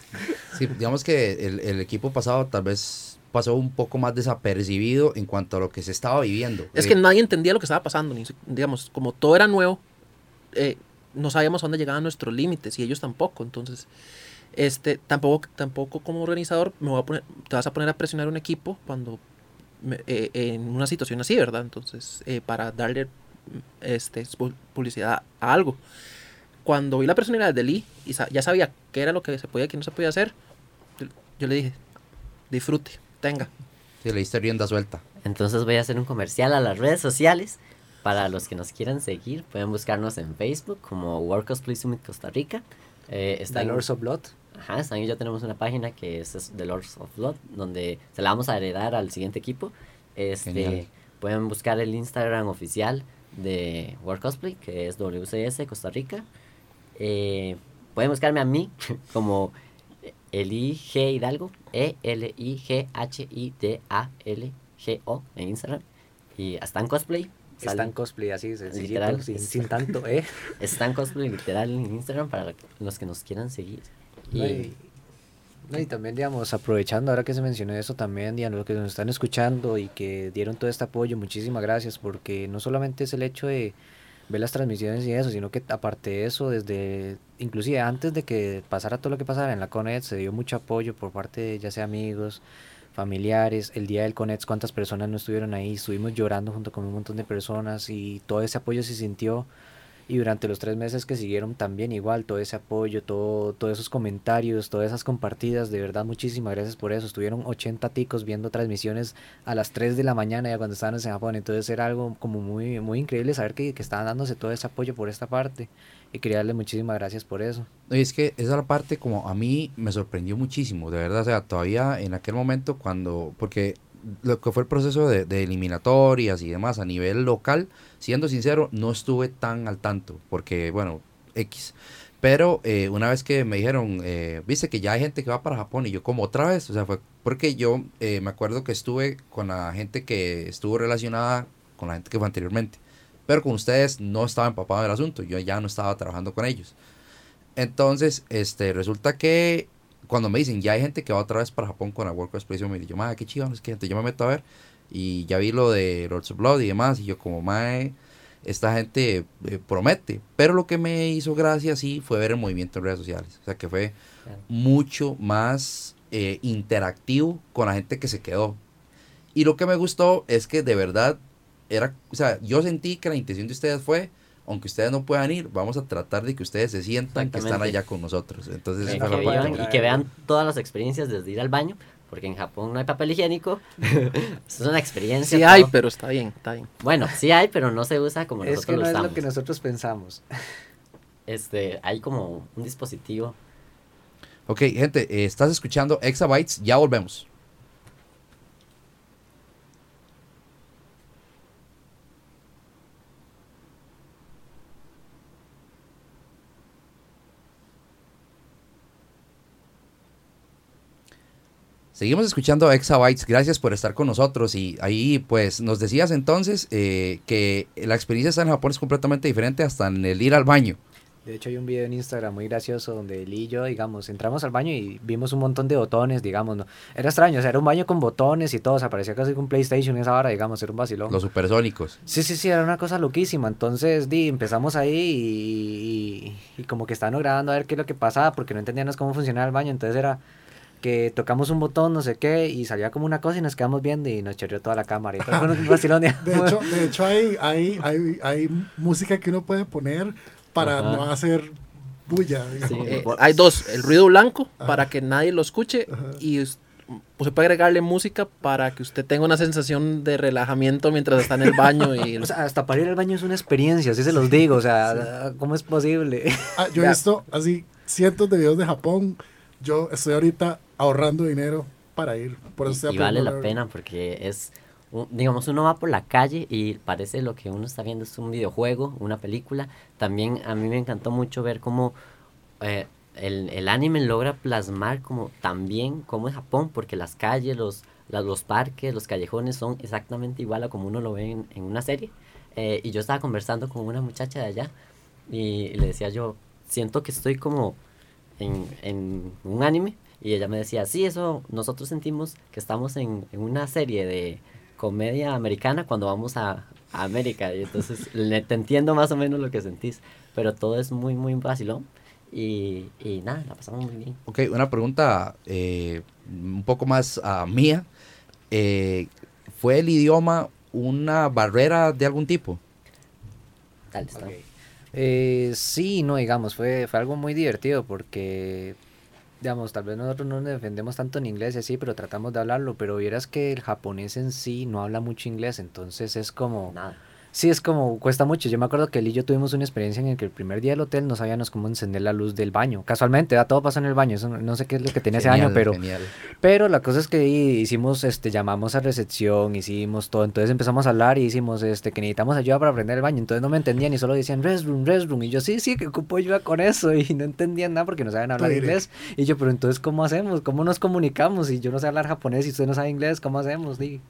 Sí, digamos que el, el equipo pasado tal vez pasó un poco más desapercibido en cuanto a lo que se estaba viviendo. es Eh, que nadie entendía lo que estaba pasando, ni, digamos, como todo era nuevo, eh, no sabíamos a dónde llegaban nuestros límites y ellos tampoco, entonces este tampoco tampoco como organizador me voy a poner te vas a poner a presionar un equipo cuando me- eh, en una situación así, ¿verdad? Entonces, eh, para darle este, pu- publicidad a algo. Cuando vi la personalidad de Lee y sa- ya sabía qué era lo que se podía y qué no se podía hacer, yo, yo le dije, disfrute, tenga. Sí, le diste rienda suelta. Entonces voy a hacer un comercial a las redes sociales. Para los que nos quieran seguir, pueden buscarnos en Facebook como World Cosplay Summit Costa Rica. Eh, está The en- Lords of Blood. Ajá, Stan y yo tenemos una página que es, es The Lords of Blood, donde se la vamos a heredar al siguiente equipo. Este, Genial. pueden buscar el Instagram oficial de World Cosplay, que es WCS Costa Rica. Eh, pueden buscarme a mí como Eli G Hidalgo, E L I G H I D A L G O en Instagram y a Stan Cosplay. Están cosplay así, sencillito, Literal, sin, tanto, ¿eh? Stan Cosplay literal en Instagram para los que nos quieran seguir. No, y, no, y también, digamos, aprovechando ahora que se mencionó eso, también, digamos, los que nos están escuchando y que dieron todo este apoyo, muchísimas gracias, porque no solamente es el hecho de ver las transmisiones y eso, sino que aparte de eso, desde, inclusive antes de que pasara todo lo que pasara en la CONET, se dio mucho apoyo por parte de ya sea amigos, familiares, el día del CONET, cuántas personas no estuvieron ahí, estuvimos llorando junto con un montón de personas y todo ese apoyo se sintió y durante los tres meses que siguieron también igual, todo ese apoyo, todo, todos esos comentarios, todas esas compartidas, de verdad muchísimas gracias por eso. Estuvieron 80 ticos viendo transmisiones a las 3 de la mañana ya cuando estábamos en Japón, entonces era algo como muy, muy increíble saber que, que estaban dándose todo ese apoyo por esta parte y quería darle muchísimas gracias por eso. Y es que esa parte como a mí me sorprendió muchísimo, de verdad, o sea, todavía en aquel momento cuando, porque lo que fue el proceso de, de eliminatorias y demás a nivel local, siendo sincero, no estuve tan al tanto, porque bueno, X. Pero eh, una vez que me dijeron, eh, viste que ya hay gente que va para Japón y yo como otra vez, o sea, fue porque yo eh, me acuerdo que estuve con la gente que estuvo relacionada con la gente que fue anteriormente, pero con ustedes no estaba empapado del asunto, yo ya no estaba trabajando con ellos. Entonces, este, resulta que cuando me dicen, ya hay gente que va otra vez para Japón con la World Cosplay Summit, y yo, madre, qué chido, es que gente, yo me meto a ver, y ya vi lo de Lords of Blood y demás, y yo como, madre, esta gente eh, promete. Pero lo que me hizo gracia, sí, fue ver el movimiento en redes sociales, o sea, que fue Claro. mucho más eh, interactivo con la gente que se quedó. Y lo que me gustó es que de verdad era, o sea, yo sentí que la intención de ustedes fue, aunque ustedes no puedan ir, vamos a tratar de que ustedes se sientan que están allá con nosotros. Entonces, que, que vivan y que vean todas las experiencias desde ir al baño, porque en Japón no hay papel higiénico. es una experiencia. Sí hay, pero está bien, está bien. Bueno, sí hay, pero no se usa como Es nosotros que no lo es usamos. lo que nosotros pensamos. Este, hay como un dispositivo. Ok, gente, eh, estás escuchando Exabytes, ya volvemos. Seguimos escuchando Exabytes, gracias por estar con nosotros y ahí pues nos decías entonces eh, que la experiencia estar en Japón es completamente diferente hasta en el ir al baño. De hecho, hay un video en Instagram muy gracioso donde él y yo, digamos, entramos al baño y vimos un montón de botones, digamos, ¿no? Era extraño, o sea, era un baño con botones y todo, o sea, parecía casi un PlayStation esa hora, digamos, era un vacilón. Los supersónicos. Sí, sí, sí, era una cosa loquísima. Entonces, di, empezamos ahí y, y- y como que estábamos grabando a ver qué es lo que pasaba porque no entendíamos cómo funcionaba el baño. Entonces era que tocamos un botón, no sé qué, y salía como una cosa y nos quedamos viendo y nos chorreó toda la cámara. Y todo fue un vacilón. De hecho, de hecho hay, hay, hay, hay música que uno puede poner para Ajá. no hacer bulla. Sí. Eh, hay dos, el ruido blanco Ajá. para que nadie lo escuche Ajá. y pues, se puede agregarle música para que usted tenga una sensación de relajamiento mientras está en el baño y O sea, hasta para ir al baño es una experiencia, así se los digo. O sea, ¿cómo es posible? Ah, yo he visto así cientos de videos de Japón. Yo estoy ahorita ahorrando dinero para ir. Por eso Y, y vale la pena porque es, digamos, uno va por la calle y parece lo que uno está viendo es un videojuego, una película. También a mí me encantó mucho ver cómo eh, el, el anime logra plasmar como también como en Japón, porque las calles, los, la- los parques, los callejones son exactamente igual a como uno lo ve en, en una serie. Eh, y yo estaba conversando con una muchacha de allá y le decía yo, siento que estoy como en, en un anime y ella me decía, sí, eso nosotros sentimos que estamos en, en una serie de comedia americana cuando vamos a, a América y entonces le, te entiendo más o menos lo que sentís, pero todo es muy, muy vacilón y, y nada, la pasamos muy bien. Ok, una pregunta eh, un poco más ah, mía. Eh, ¿fue el idioma una barrera de algún tipo? Dale, está. Ok. Eh, sí, no, digamos, fue, fue algo muy divertido porque, digamos, tal vez nosotros no nos defendemos tanto en inglés y así, pero tratamos de hablarlo, pero vieras que el japonés en sí no habla mucho inglés, entonces es como... Nada. Sí, es como, cuesta mucho. Yo me acuerdo que él y yo tuvimos una experiencia en el que el primer día del hotel no sabíamos cómo encender la luz del baño. Casualmente, ¿verdad? todo pasa en el baño. Eso no, no sé qué es lo que tenía ese año, Genial, pero... genial. Pero la cosa es que hicimos, este, llamamos a recepción, hicimos todo, entonces empezamos a hablar y hicimos, este, que necesitamos ayuda para aprender el baño, entonces no me entendían y solo decían restroom, restroom, y yo sí, sí, que ocupo ayuda con eso, y no entendían nada porque no saben hablar inglés, y yo, pero entonces, ¿cómo hacemos? ¿Cómo nos comunicamos? Si yo no sé hablar japonés y usted no sabe inglés, ¿cómo hacemos? Di.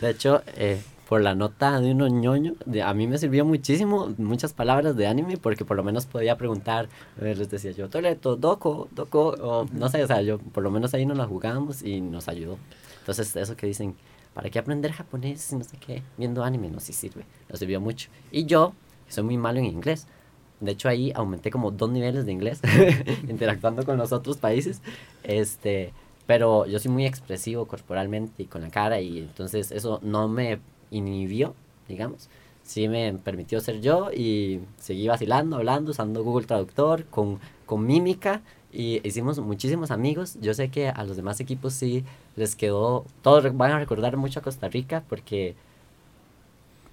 De hecho, eh, por la nota de uno ñoño, de, a mí me sirvió muchísimo muchas palabras de anime porque por lo menos podía preguntar, eh, les decía yo, Toleto, Doko, Doko, o no sé, o sea, yo por lo menos ahí nos la jugábamos y nos ayudó. Entonces, eso que dicen, ¿para qué aprender japonés? No sé qué, viendo anime, no, sí sirve, nos sirvió mucho. Y yo, soy muy malo en inglés, de hecho ahí aumenté como dos niveles de inglés interactuando con los otros países, este, pero yo soy muy expresivo corporalmente y con la cara y entonces eso no me inhibió, digamos. Sí me permitió ser yo y seguí vacilando, hablando, usando Google Traductor, con, con mímica y hicimos muchísimos amigos. Yo sé que a los demás equipos sí les quedó, todos van a recordar mucho a Costa Rica porque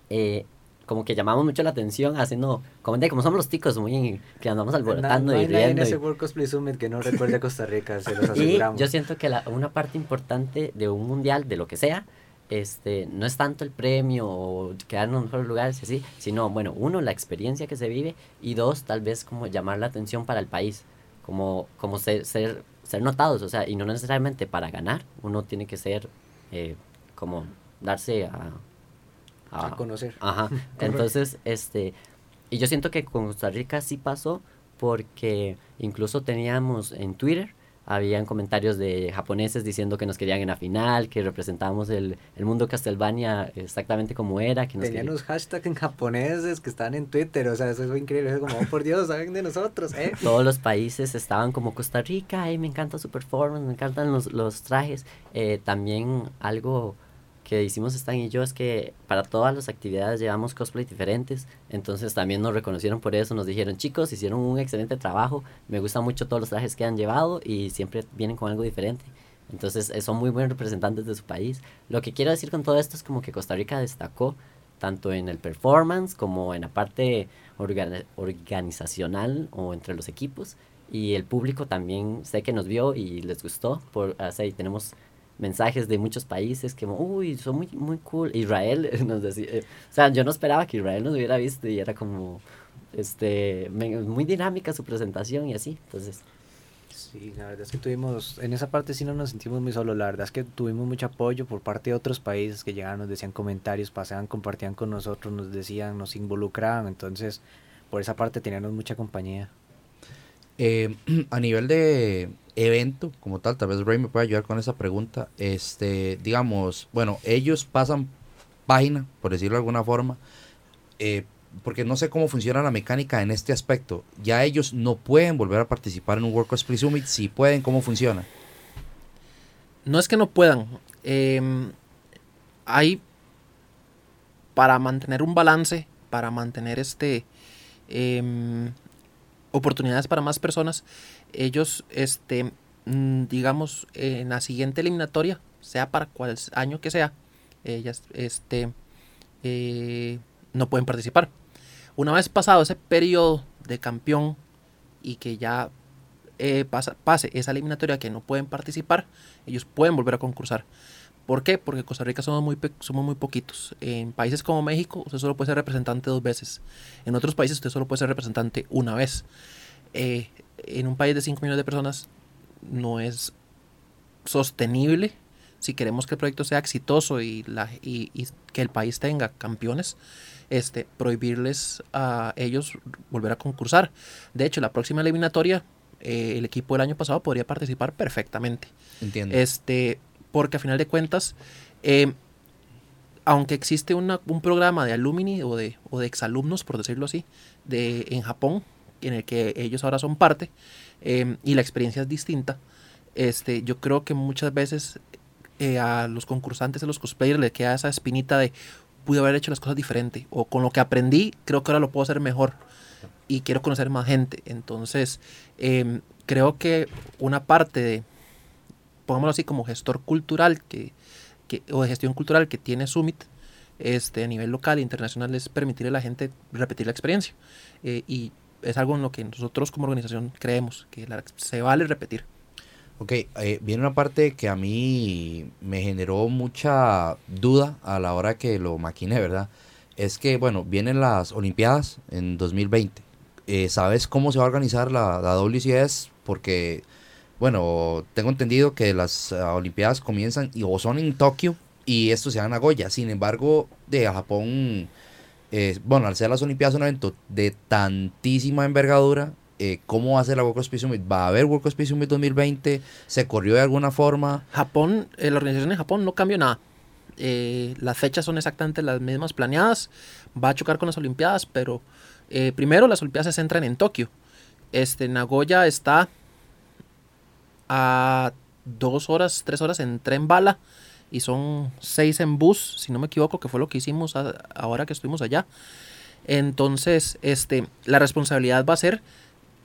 eh, como que llamamos mucho la atención haciendo, como, de, como somos los ticos, muy que andamos No, alborotando no y hay nadie en riendo. y- ese World Cosplay Summit que no recuerde a Costa Rica, se los y aseguramos. yo siento que la- una parte importante de un mundial, de lo que sea, este, no es tanto el premio o quedar en los mejores lugares así, sino, bueno, uno, la experiencia que se vive y dos, tal vez como llamar la atención para el país, como, como ser, ser, ser notados, o sea, y no necesariamente para ganar, uno tiene que ser eh, como darse a... A conocer. Ajá. Entonces, este, y yo siento que con Costa Rica sí pasó porque incluso teníamos en Twitter, habían comentarios de japoneses diciendo que nos querían en la final, que representábamos el, el mundo Castlevania exactamente como era, que nos Tenían unos hashtags en japoneses que estaban en Twitter, o sea, eso fue increíble, es como, oh, por Dios, saben de nosotros, ¿eh? todos los países estaban como Costa Rica, ay, me encanta su performance, me encantan los, los trajes. Eh, también algo que hicimos Stan y yo es que para todas las actividades llevamos cosplay diferentes, entonces también nos reconocieron por eso, nos dijeron chicos, hicieron un excelente trabajo, me gustan mucho todos los trajes que han llevado y siempre vienen con algo diferente. Entonces eh, son muy buenos representantes de su país. Lo que quiero decir con todo esto es como que Costa Rica destacó tanto en el performance como en la parte orga- organizacional o entre los equipos. Y el público también sé que nos vio y les gustó. Por, y tenemos mensajes de muchos países que, uy, son muy, muy cool. Israel nos decía, eh, o sea, yo no esperaba que Israel nos hubiera visto y era como, este, muy dinámica su presentación y así. Entonces, Sí, la verdad es que tuvimos, en esa parte sí no nos sentimos muy solos, la verdad es que tuvimos mucho apoyo por parte de otros países que llegaban, nos decían comentarios, pasaban, compartían con nosotros, nos decían, nos involucraban, entonces por esa parte teníamos mucha compañía. Eh, a nivel de evento como tal, tal vez Ray me puede ayudar con esa pregunta. Este, digamos, bueno, ellos pasan página, por decirlo de alguna forma, eh, porque no sé cómo funciona la mecánica en este aspecto. Ya ellos no pueden volver a participar en un World Cosplay Summit. Si pueden, ¿cómo funciona? No es que no puedan. em, hay para mantener un balance, para mantener este em, oportunidades para más personas, ellos, este, mm, digamos, en la siguiente eliminatoria, sea para cual año que sea, ellas, este, eh, no pueden participar. Una vez pasado ese periodo de campeón y que ya eh, pasa- pase esa eliminatoria que no pueden participar, ellos pueden volver a concursar. ¿Por qué? Porque Costa Rica somos muy, somos muy poquitos. En países como México, usted solo puede ser representante dos veces. En otros países, usted solo puede ser representante una vez. Eh, en un país de 5 millones de personas, no es sostenible si queremos que el proyecto sea exitoso y, la, y, y que el país tenga campeones, este, prohibirles a ellos volver a concursar. De hecho, la próxima eliminatoria, eh, el equipo del año pasado podría participar perfectamente. Entiendo. Este, porque a final de cuentas, eh, aunque existe un programa de alumni o de, exalumnos, por decirlo así, de, en Japón, en el que ellos ahora son parte, eh, y la experiencia es distinta, este, yo creo que muchas veces eh, a los concursantes, a los cosplayers, le queda esa espinita de pude haber hecho las cosas diferente o con lo que aprendí, creo que ahora lo puedo hacer mejor y quiero conocer más gente. Entonces, creo que una parte de, pongámoslo así, como gestor cultural que, que, o de gestión cultural que tiene Summit este, a nivel local e internacional es permitirle a la gente repetir la experiencia. Eh, y es algo en lo que nosotros como organización creemos, que la- se vale repetir. Ok, eh, viene una parte que a mí me generó mucha duda a la hora que lo maquiné, ¿verdad? Es que, bueno, vienen las Olimpiadas en 2020. Eh, ¿Sabes cómo se va a organizar la, la WCS? Porque, bueno, tengo entendido que las ah, Olimpiadas comienzan y, o son en Tokio y esto se da en Nagoya. Sin embargo, de Japón, eh, bueno, al ser las Olimpiadas un evento de tantísima envergadura, eh, ¿cómo va a ser la World Cosplay Summit? ¿Va a haber World Cosplay Summit 2020? ¿Se corrió de alguna forma? Japón, eh, la organización en Japón no cambió nada. Las fechas son exactamente las mismas planeadas. Va a chocar con las Olimpiadas, pero primero las Olimpiadas se centran en Tokio. Este, Nagoya está a dos horas, tres horas en tren bala y son seis en bus, si no me equivoco, que fue lo que hicimos ahora que estuvimos allá. Entonces, este, la responsabilidad va a ser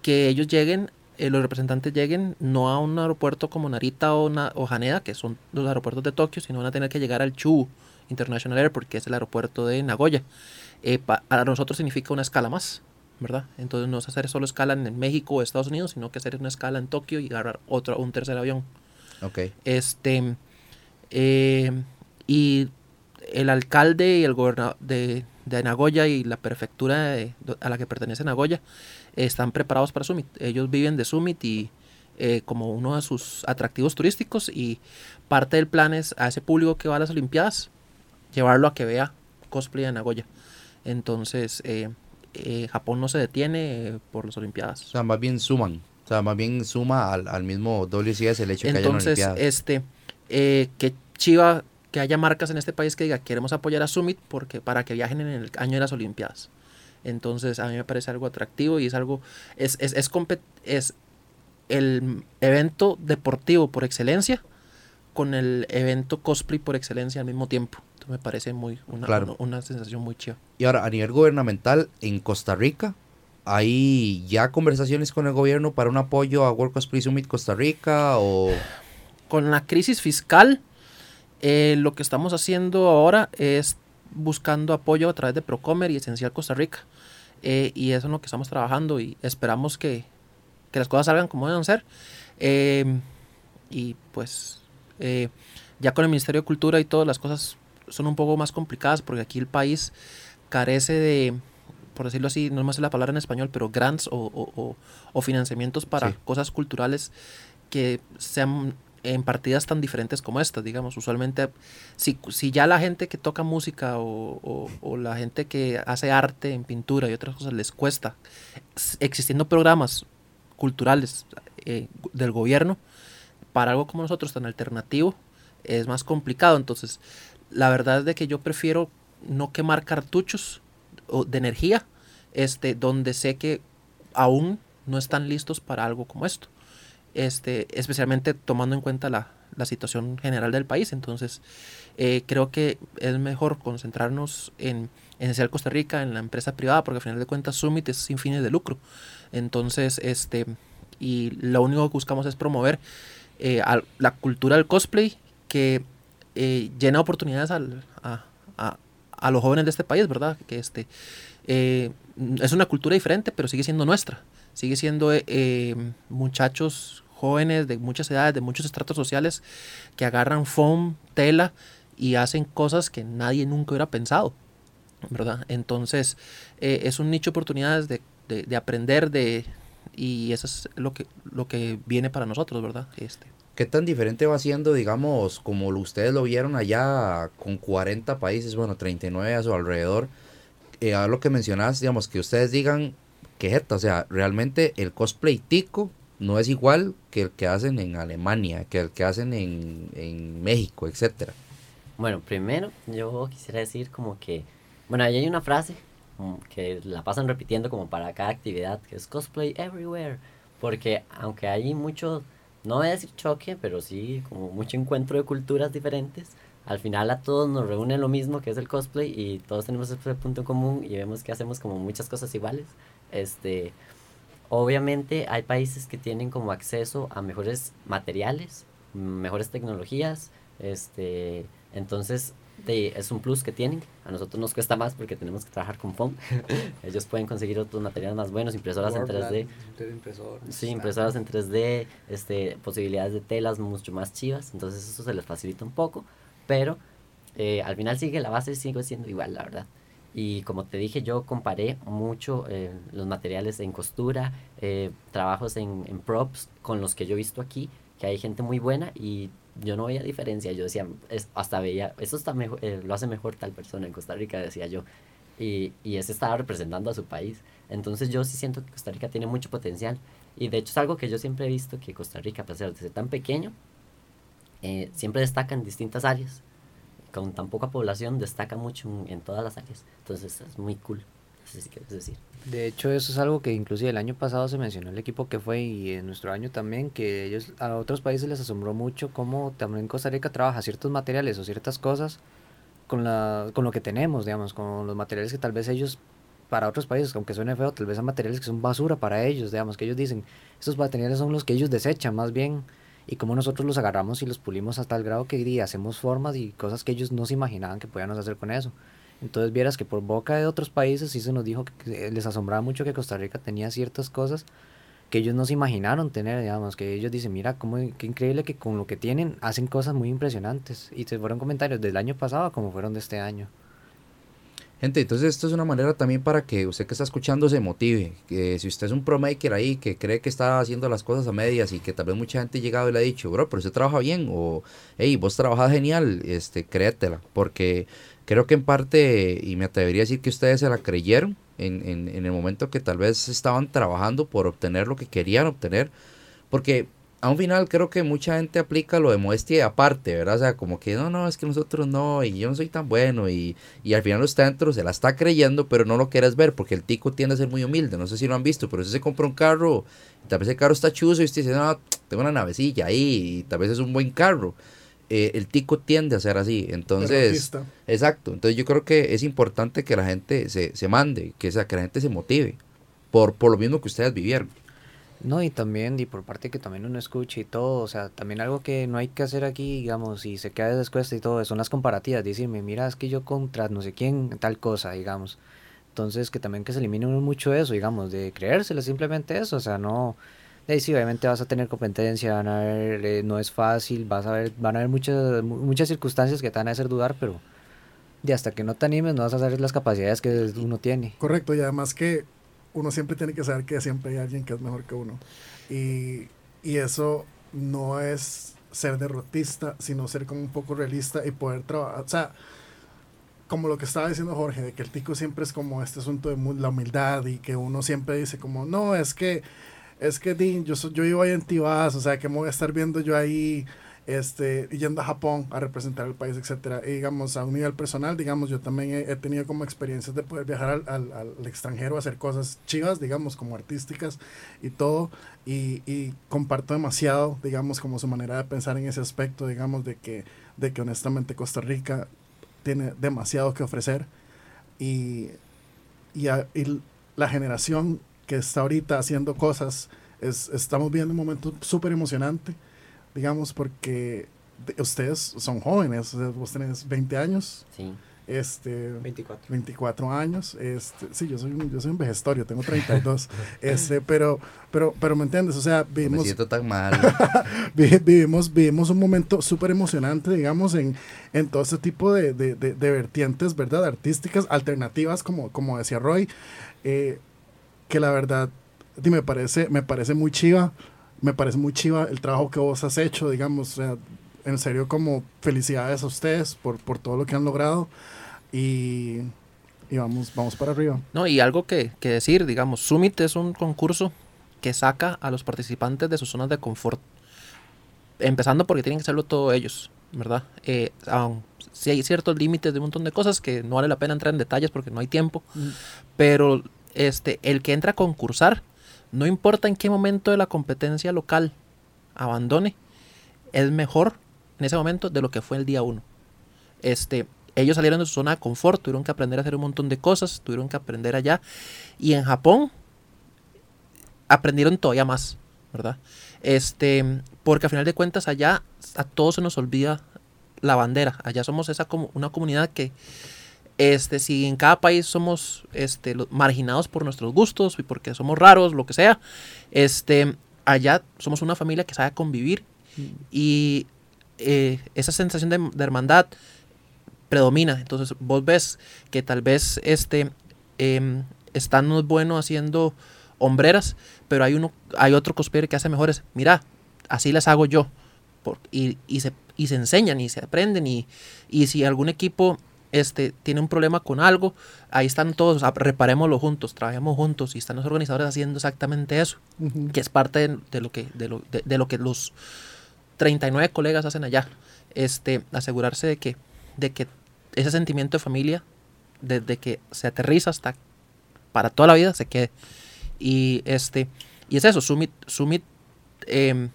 que ellos lleguen, eh, los representantes lleguen no a un aeropuerto como Narita o, o Haneda, que son los aeropuertos de Tokio, sino van a tener que llegar al Chubu International Airport, que es el aeropuerto de Nagoya. Eh, pa- para nosotros significa una escala más, ¿verdad? Entonces no es hacer solo escala en México o Estados Unidos, sino que hacer una escala en Tokio y agarrar otro, un tercer avión. Ok. Este, eh, y el alcalde y el gobernador de, de Nagoya y la prefectura de- a la que pertenece Nagoya están preparados para Summit. Ellos viven de Summit y eh, como uno de sus atractivos turísticos y parte del plan es a ese público que va a las Olimpiadas llevarlo a que vea cosplay de Nagoya. Entonces, eh, eh, Japón no se detiene eh, por las Olimpiadas. O sea, más bien suman. O sea, más bien suma al, al mismo WCS el hecho de que haya Entonces, Olimpiadas. este, eh, que chiva que haya marcas en este país que diga queremos apoyar a Summit porque para que viajen en el año de las Olimpiadas. Entonces, a mí me parece algo atractivo y es algo, es, es, es, compet- es el evento deportivo por excelencia con el evento cosplay por excelencia al mismo tiempo. Me parece muy, una, Claro. una, una sensación muy chiva. Y ahora, a nivel gubernamental, en Costa Rica, ¿hay ya conversaciones con el gobierno para un apoyo a World Cosplay Summit Costa Rica? O... con la crisis fiscal, eh, lo que estamos haciendo ahora es buscando apoyo a través de Procomer y Esencial Costa Rica. Eh, y eso es lo que estamos trabajando y esperamos que, que las cosas salgan como deben ser. Eh, y pues ya con el Ministerio de Cultura y todas las cosas son un poco más complicadas porque aquí el país carece de, por decirlo así, no me sé la palabra en español, pero grants o, o- o- o financiamientos para Sí. cosas culturales que sean en partidas tan diferentes como estas, digamos. Usualmente, si, si ya la gente que toca música o, o- la gente que hace arte en pintura y otras cosas les cuesta, existiendo programas culturales eh, del gobierno, para algo como nosotros tan alternativo, es más complicado. Entonces, la verdad es de que yo prefiero no quemar cartuchos de energía, este, donde sé que aún no están listos para algo como esto este, especialmente tomando en cuenta la, la situación general del país. Entonces, eh, creo que es mejor concentrarnos en, en Costa Rica, en la empresa privada, porque al final de cuentas Summit es sin fines de lucro. Entonces, este, y lo único que buscamos es promover eh, la cultura del cosplay que eh, llena oportunidades al- a, a- a los jóvenes de este país, ¿verdad? Que este, eh, es una cultura diferente, pero sigue siendo nuestra. Sigue siendo eh, muchachos jóvenes de muchas edades, de muchos estratos sociales, que agarran foam, tela y hacen cosas que nadie nunca hubiera pensado, ¿verdad? Entonces, es un nicho de oportunidades de, de- de aprender, de y eso es lo que, lo que viene para nosotros, ¿verdad? Este, ¿Qué tan diferente va siendo, digamos, como ustedes lo vieron allá con 40 países, bueno, 39 a su alrededor? Eh, a lo que mencionas, digamos, que ustedes digan que jeta, o sea, realmente el cosplay tico no es igual que el que hacen en Alemania, que el que hacen en, en México, etcétera. Bueno, primero yo quisiera decir como que, bueno, ahí hay una frase como que la pasan repitiendo como para cada actividad, que es cosplay everywhere, porque aunque hay mucho no voy a decir choque, pero sí como mucho encuentro de culturas diferentes. Al final a todos nos reúne lo mismo que es el cosplay y todos tenemos ese punto común y vemos que hacemos como muchas cosas iguales. Este, obviamente hay países que tienen como acceso a mejores materiales, mejores tecnologías, este, entonces de, es un plus que tienen. A nosotros nos cuesta más porque tenemos que trabajar con foam. Ellos pueden conseguir otros materiales más buenos, impresoras en 3D. Sí, impresoras en 3D, este, posibilidades de telas mucho más chivas. Entonces eso se les facilita un poco. Pero eh, al final sigue, la base sigue siendo igual, la verdad. Y como te dije, yo comparé mucho eh, los materiales en costura, eh, trabajos en, en props con los que yo he visto aquí, que hay gente muy buena y yo no veía diferencia. Yo decía, es, hasta veía, eso está mejor, eh, lo hace mejor tal persona en Costa Rica, decía yo. Y, y ese estaba representando a su país. Entonces yo sí siento que Costa Rica tiene mucho potencial. Y de hecho es algo que yo siempre he visto, que Costa Rica, a pesar de ser tan pequeño, eh, siempre destaca en distintas áreas. Con tan poca población, destaca mucho en, en todas las áreas. Entonces es muy cool. Decir. De hecho, eso es algo que inclusive el año pasado se mencionó el equipo que fue y en nuestro año también, que ellos a otros países les asombró mucho cómo también Costa Rica trabaja ciertos materiales o ciertas cosas con, la, con lo que tenemos, digamos, con los materiales que tal vez ellos, para otros países, aunque suene feo, tal vez son materiales que son basura para ellos, digamos, que ellos dicen, esos materiales son los que ellos desechan más bien, y como nosotros los agarramos y los pulimos hasta el grado que y hacemos formas y cosas que ellos no se imaginaban que podíamos hacer con eso. Entonces vieras que por boca de otros países sí se nos dijo que les asombraba mucho que Costa Rica tenía ciertas cosas que ellos no se imaginaron tener, digamos, que ellos dicen, mira, cómo, qué increíble que con lo que tienen hacen cosas muy impresionantes. Y se fueron comentarios del año pasado como fueron de este año. Gente, entonces esto es una manera también para que usted que está escuchando se motive. Que si usted es un pro maker ahí que cree que está haciendo las cosas a medias y que tal vez mucha gente ha llegado y le ha dicho, bro, pero usted trabaja bien o, hey, vos trabajas genial, este, créetela. Porque creo que en parte, y me atrevería a decir que ustedes se la creyeron en, en, en el momento que tal vez estaban trabajando por obtener lo que querían obtener. Porque a un final creo que mucha gente aplica lo de modestia aparte, ¿verdad? O sea, como que no, no, es que nosotros no, y yo no soy tan bueno, y, y al final está dentro, se la está creyendo, pero no lo quieres ver, porque el tico tiende a ser muy humilde, no sé si lo han visto, pero si se compra un carro, y tal vez el carro está chuzo, y usted dice, no, tengo una navecilla ahí, y tal vez es un buen carro. Eh, el tico tiende a ser así, entonces, exacto, entonces yo creo que es importante que la gente se, se mande, que, sea, que la gente se motive, por, por lo mismo que ustedes vivieron. No, y también, y por parte que también uno escuche y todo, o sea, también algo que no hay que hacer aquí, digamos, y se queda descuesta y todo, son las comparativas, decirme, mira, es que yo contra no sé quién, tal cosa, digamos. Entonces, que también que se elimine mucho eso, digamos, de creérselo, simplemente eso, o sea, no, de ahí sí, obviamente vas a tener competencia, van a ver, eh, no es fácil, vas a ver, van a haber muchas, mu- muchas circunstancias que te van a hacer dudar, pero de hasta que no te animes no vas a saber las capacidades que uno tiene. Correcto, y además que uno siempre tiene que saber que siempre hay alguien que es mejor que uno. Y, y eso no es ser derrotista, sino ser como un poco realista y poder trabajar. O sea, como lo que estaba diciendo Jorge, de que el tico siempre es como este asunto de la humildad y que uno siempre dice como, no, es que, es que di, yo, so- yo vivo ahí en Tibás, o sea, que me voy a estar viendo yo ahí este, yendo a Japón a representar el país, etcétera. Y digamos, a un nivel personal, digamos, yo también he, he tenido como experiencias de poder viajar al, al, al extranjero a hacer cosas chivas, digamos, como artísticas y todo. Y, y comparto demasiado, digamos, como su manera de pensar en ese aspecto, digamos, de que, de que honestamente Costa Rica tiene demasiado que ofrecer. Y, y, a- y la generación que está ahorita haciendo cosas, es, estamos viendo un momento súper emocionante digamos, porque de- ustedes son jóvenes, o sea, vos tenés 20 años, Sí. este, 24. 24 años, este, sí, yo soy un, yo soy un vejestorio, tengo 32, este, pero, pero, pero me entiendes, o sea, Me vivimos, siento tan mal. vi- vivimos, vivimos un momento súper emocionante, digamos, en, en todo este tipo de, de, de- de vertientes, ¿verdad? Artísticas, alternativas, como, como decía Roy, eh, que la verdad, me parece, me parece muy chiva, me parece muy chiva el trabajo que vos has hecho, digamos, o sea, en serio, como felicidades a ustedes por, por todo lo que han logrado y, y vamos, vamos para arriba. No, y algo que, que decir, digamos, Summit es un concurso que saca a los participantes de sus zonas de confort. Empezando porque tienen que hacerlo todos ellos, ¿verdad? Eh, aun- sí hay ciertos límites de un montón de cosas que no vale la pena entrar en detalles porque no hay tiempo. Pero este, el que entra a concursar, no importa en qué momento de la competencia local abandone es mejor en ese momento de lo que fue el día uno. Este, ellos salieron de su zona de confort, tuvieron que aprender a hacer un montón de cosas, tuvieron que aprender allá. Y en Japón aprendieron todavía más, ¿verdad? Este, porque al final de cuentas allá a todos se nos olvida la bandera. Allá somos esa como una comunidad que este, si en cada país somos este, marginados por nuestros gustos y porque somos raros, lo que sea, este, allá somos una familia que sabe convivir y eh, esa sensación de, hermandad predomina. Entonces vos ves que tal vez este, em, están unos buenos haciendo hombreras, pero hay, uno, hay otro cosplayer que hace mejores. Mira, así las hago yo. Por- y, y se, y se enseñan y se aprenden y, y si algún equipo este, tiene un problema con algo, ahí están todos, ah, reparémoslo juntos, trabajemos juntos y están los organizadores haciendo exactamente eso, que es parte de, de lo, que, de, lo, de, de lo que los 39 colegas hacen allá. Este, asegurarse de que, de que ese sentimiento de familia, desde que se aterriza hasta para toda la vida, se quede. Y este, y es eso, Summit, Summit em,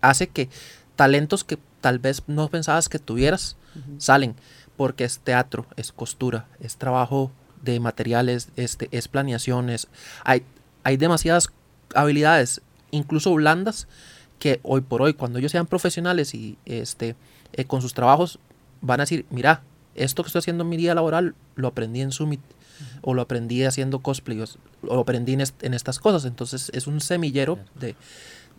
hace que talentos que tal vez no pensabas que tuvieras salen porque es teatro, es costura, es trabajo de materiales, este, es planeaciones. Hay, hay demasiadas habilidades, incluso blandas, que hoy por hoy, cuando ellos sean profesionales y este, eh, con sus trabajos, van a decir, mira, esto que estoy haciendo en mi día laboral, lo aprendí en Summit, o lo aprendí haciendo cosplay, o, lo aprendí en, est- en estas cosas. Entonces es un semillero de,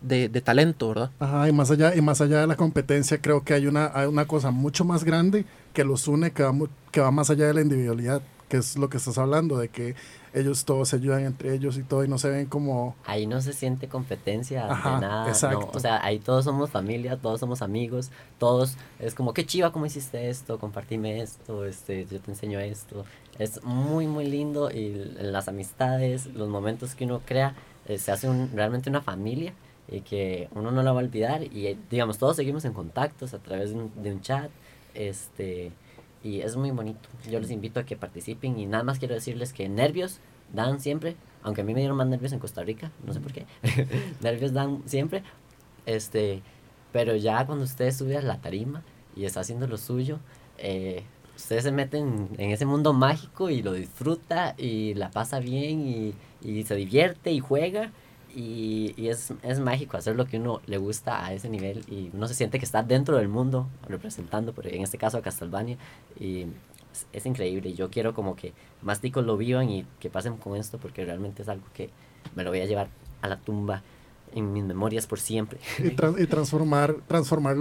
de, de talento, ¿verdad? Ajá, y más allá, y más allá de la competencia, creo que hay una, hay una cosa mucho más grande que los une, que va, mu- que va más allá de la individualidad, que es lo que estás hablando, de que ellos todos se ayudan entre ellos y todo, y no se ven como... Ahí no se siente competencia Ajá, de nada. no, exacto. o sea, ahí todos somos familia, todos somos amigos, todos es como, qué chiva, ¿cómo hiciste esto? Compartime esto, este, yo te enseño esto. Es muy, muy lindo y las amistades, los momentos que uno crea, eh, se hace un- realmente una familia y que uno no la va a olvidar y eh, digamos, todos seguimos en contactos a través de un, de un chat. Este, y es muy bonito. Yo les invito a que participen y nada más quiero decirles que nervios dan siempre, aunque a mí me dieron más nervios en Costa Rica, no sé por qué. nervios dan siempre. Este, pero ya cuando usted sube a la tarima y está haciendo lo suyo, eh, ustedes se meten en ese mundo mágico y lo disfruta y la pasa bien y, y se divierte y juega. Y, y es, es mágico hacer lo que uno le gusta a ese nivel y uno se siente que está dentro del mundo representando, por, en este caso a Castlevania. Y es, increíble. Yo quiero como que más ticos lo vivan y que pasen con esto porque realmente es algo que me lo voy a llevar a la tumba en mis memorias por siempre. Y, y transformar, transformarlo